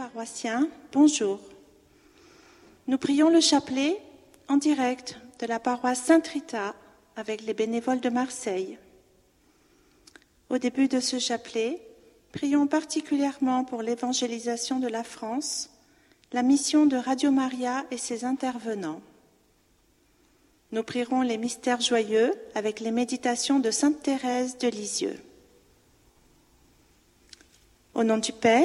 paroissiens, bonjour. Nous prions le chapelet en direct de la paroisse Sainte-Rita avec les bénévoles de Marseille. Au début de ce chapelet, prions particulièrement pour l'évangélisation de la France, la mission de Radio Maria et ses intervenants. Nous prierons les mystères joyeux avec les méditations de Sainte Thérèse de Lisieux. Au nom du Père,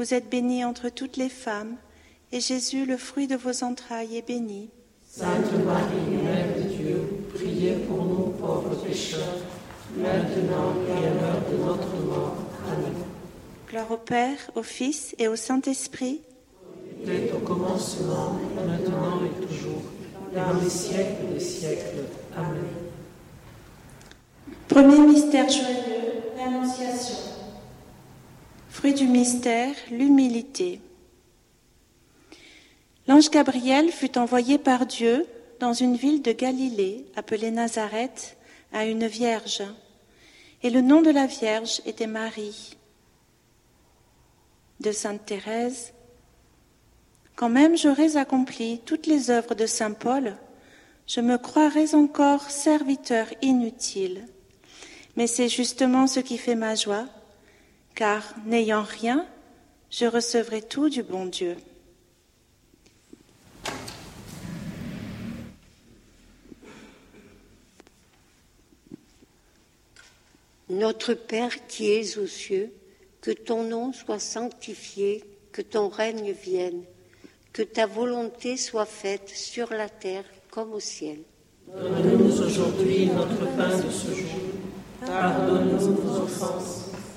Vous êtes bénie entre toutes les femmes, et Jésus, le fruit de vos entrailles, est béni. Sainte Marie, Mère de Dieu, priez pour nous pauvres pécheurs, maintenant et à l'heure de notre mort. Amen. Gloire au Père, au Fils et au Saint-Esprit. Dès au commencement, maintenant et toujours, dans les siècles des siècles. Amen. Premier mystère joyeux, l'Annonciation. Fruit du mystère, l'humilité. L'ange Gabriel fut envoyé par Dieu dans une ville de Galilée appelée Nazareth à une vierge, et le nom de la vierge était Marie. De Sainte Thérèse, quand même j'aurais accompli toutes les œuvres de Saint Paul, je me croirais encore serviteur inutile. Mais c'est justement ce qui fait ma joie, car n'ayant rien, je recevrai tout du bon Dieu. Notre Père qui es aux cieux, que ton nom soit sanctifié, que ton règne vienne, que ta volonté soit faite sur la terre comme au ciel. Donne-nous aujourd'hui notre pain de ce jour. Pardonne-nous nos offenses,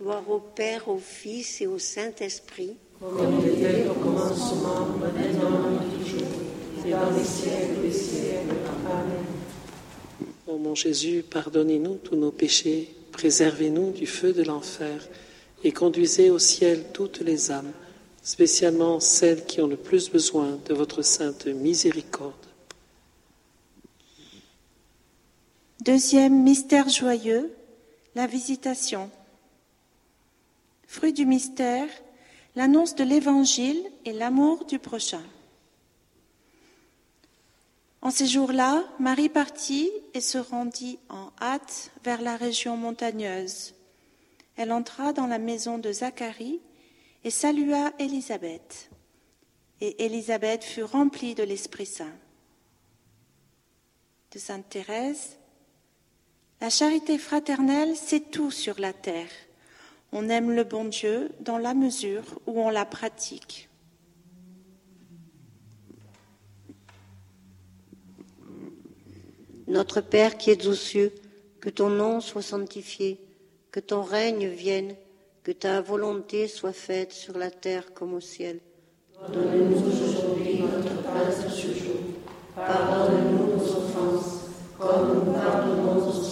Gloire au Père, au Fils et au Saint-Esprit. Comme il était au commencement, maintenant et toujours, et dans les siècles des siècles. Amen. Ô mon Jésus, pardonnez-nous tous nos péchés, préservez-nous du feu de l'enfer et conduisez au ciel toutes les âmes, spécialement celles qui ont le plus besoin de votre sainte miséricorde. Deuxième mystère joyeux, la visitation. Fruit du mystère, l'annonce de l'Évangile et l'amour du prochain. En ces jours-là, Marie partit et se rendit en hâte vers la région montagneuse. Elle entra dans la maison de Zacharie et salua Élisabeth. Et Élisabeth fut remplie de l'Esprit Saint. De Sainte Thérèse, la charité fraternelle, c'est tout sur la terre. On aime le bon Dieu dans la mesure où on la pratique. Notre Père qui es aux cieux, que ton nom soit sanctifié, que ton règne vienne, que ta volonté soit faite sur la terre comme au ciel. Donne-nous aujourd'hui notre pain de ce jour. Pardonne-nous nos offenses, comme nous pardonnons aussi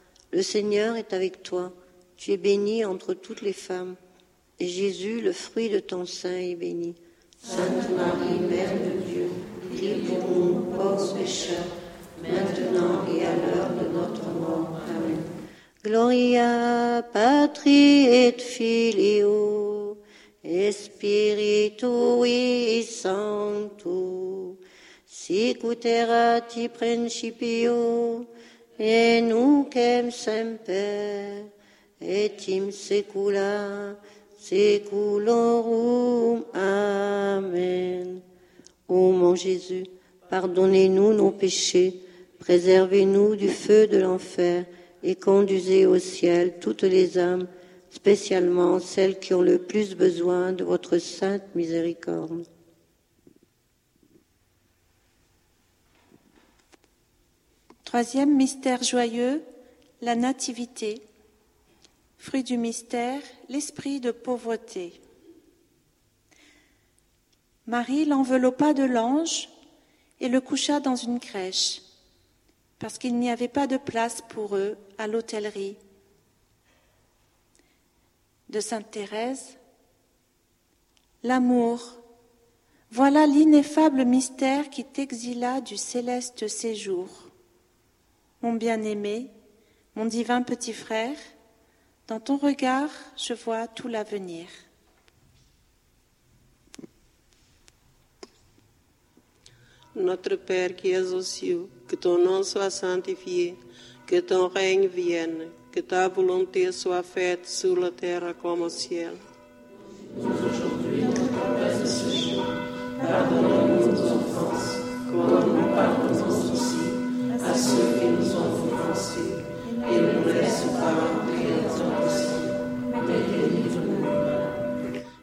Le Seigneur est avec toi. Tu es bénie entre toutes les femmes, et Jésus, le fruit de ton sein, est béni. Sainte Marie, Mère de Dieu, priez pour nous pauvres pécheurs, maintenant et à l'heure de notre mort. Amen. Gloria patri et filio et spiritui sancto in principio et nunc et semper et in saecula saeculorum amen Ô mon Jésus pardonnez-nous nos péchés préservez-nous du feu de l'enfer et conduisez au ciel toutes les âmes, spécialement celles qui ont le plus besoin de votre sainte miséricorde. Troisième mystère joyeux, la nativité. Fruit du mystère, l'esprit de pauvreté. Marie l'enveloppa de l'ange et le coucha dans une crèche, parce qu'il n'y avait pas de place pour eux à l'hôtellerie. De Sainte Thérèse, l'amour, voilà l'ineffable mystère qui t'exila du céleste séjour. Mon bien-aimé, mon divin petit frère, dans ton regard, je vois tout l'avenir. Notre Père qui es aux cieux, que ton nom soit sanctifié, que ton règne vienne, que ta volonté soit faite sur la terre comme au ciel. Pardonne-nous nos offenses,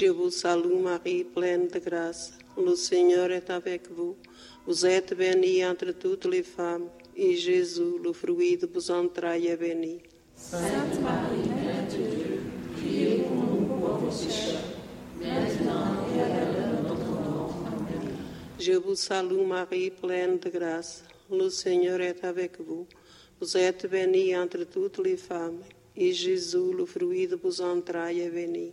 Je vous salue Marie, pleine de grâce. Le Seigneur est avec vous. Vous êtes bénie entre toutes les femmes, et Jésus, le fruit de vos entrailles, est béni. Je vous salue Marie, pleine de grâce. Le Seigneur est avec vous. Vous êtes bénie entre toutes les femmes, et Jésus, le fruit de vos entrailles, est béni.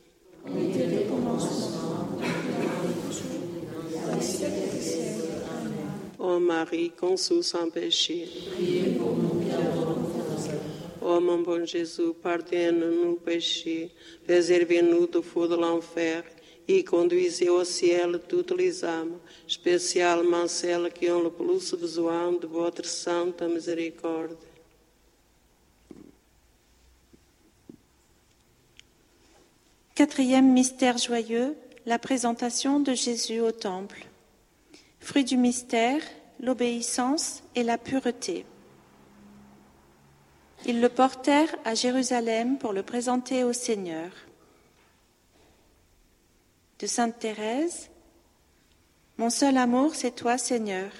Ô Marie, conçue sans péché. Priez pour nous Ô mon bon Jésus, pardonne-nous nos péchés, préservez-nous du feu de l'enfer et conduisez au ciel toutes les âmes, spécialement celles qui ont le plus besoin de votre sainte miséricorde. Quatrième mystère joyeux, la présentation de Jésus au Temple. Fruit du mystère, l'obéissance et la pureté. Ils le portèrent à Jérusalem pour le présenter au Seigneur. De Sainte Thérèse, Mon seul amour, c'est toi, Seigneur.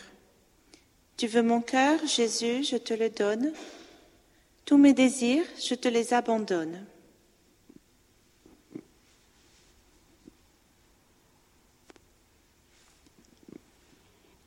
Tu veux mon cœur, Jésus, je te le donne. Tous mes désirs, je te les abandonne.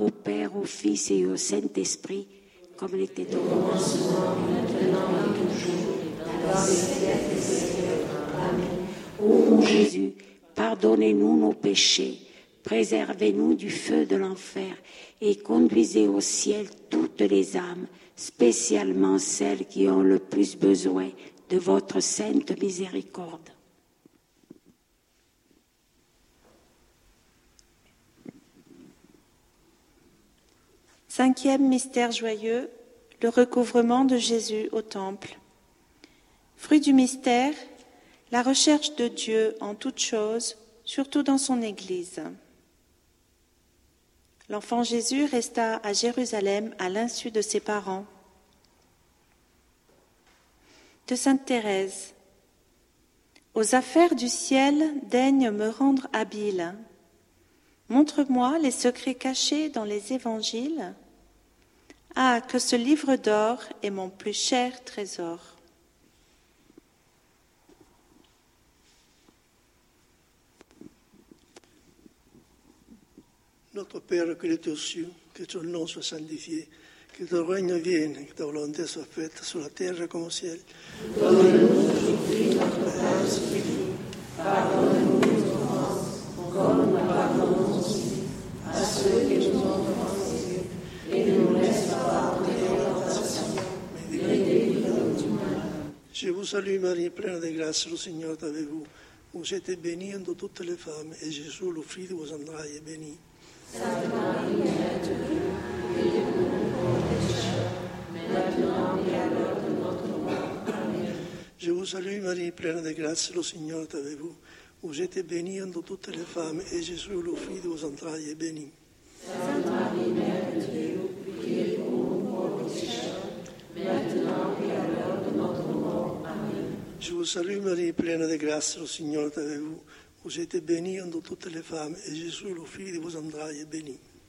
Au Père, au Fils et au Saint-Esprit, comme il était au commencement, Ô mon Jésus, pardonnez-nous nos péchés, préservez-nous du feu de l'enfer et conduisez au ciel toutes les âmes, spécialement celles qui ont le plus besoin de votre sainte miséricorde. Cinquième mystère joyeux, le recouvrement de Jésus au temple. Fruit du mystère, la recherche de Dieu en toutes choses, surtout dans son Église. L'enfant Jésus resta à Jérusalem à l'insu de ses parents. De Sainte Thérèse. Aux affaires du ciel, daigne me rendre habile. Montre-moi les secrets cachés dans les évangiles. Ah, que ce livre d'or est mon plus cher trésor. Notre Père qui est aux cieux, que ton nom soit sanctifié, que ton règne vienne, que ta volonté soit faite sur la terre comme au ciel. Je vous salue Marie, pleine de grâce, le Seigneur est avec vous. Vous êtes bénie entre toutes les femmes, et Jésus, le fruit de vos entrailles, est béni. Je vous salue Marie, pleine de grâce, le Seigneur est avec vous. Vous êtes bénie entre toutes les femmes, et Jésus, le fruit de vos entrailles, est béni. Je vous salue Marie, pleine de grâce, le Seigneur est avec vous. Vous êtes bénie entre toutes les femmes, et Jésus, le fruit de vos entrailles, est béni.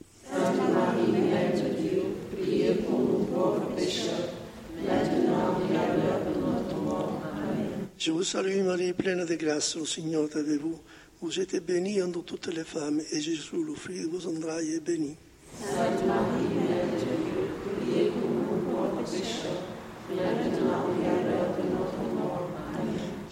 Je vous salue Marie, pleine de grâce, le Seigneur est avec vous. Vous êtes bénie entre toutes les femmes, et Jésus, le fruit de vos entrailles, est béni.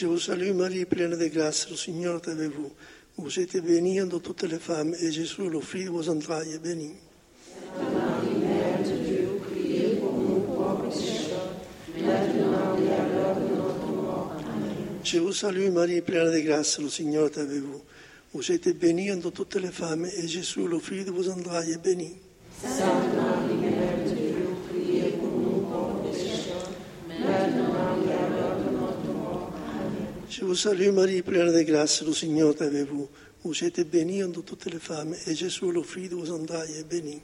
Je vous salue Marie, pleine de grâce, le Seigneur est avec vous. Vous êtes bénie entre toutes les femmes, et Jésus, le fruit de vos entrailles, est béni. Je vous salue Marie, pleine de grâce, le Seigneur est avec vous. Vous êtes bénie entre toutes les femmes, et Jésus, le fruit de vos entrailles, est béni. Vous salue Marie, pleine de grâce, le Seigneur est avec vous. Vous êtes bénie entre toutes les femmes, et Jésus, le fruit de vos entrailles, est béni.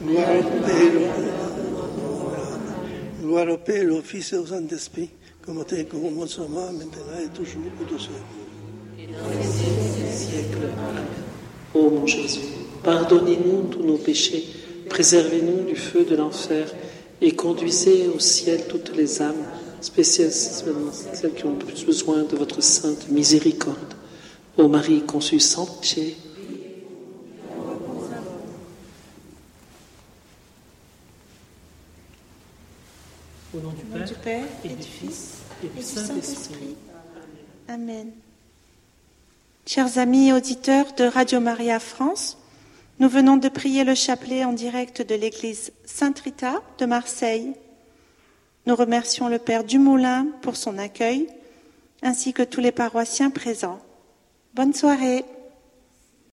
Gloire au Père, gloire au Père, au Fils et au Saint-Esprit, comme au au commencement, maintenant et toujours, pour tous siècle. Ô mon Jésus, pardonnez-nous tous nos péchés, préservez-nous du feu de l'enfer et conduisez au ciel toutes les âmes, spécialement celles qui ont le plus besoin de votre sainte miséricorde. Ô Marie conçue sans péché, Au nom du Au nom du Père et du Fils et du et du Saint-Esprit. Saint-Esprit. Amen. Chers amis auditeurs de Radio Maria France, nous venons de prier le chapelet en direct de l'église Saint-Rita de Marseille. Nous remercions le Père Dumoulin pour son accueil, ainsi que tous les paroissiens présents. Bonne soirée.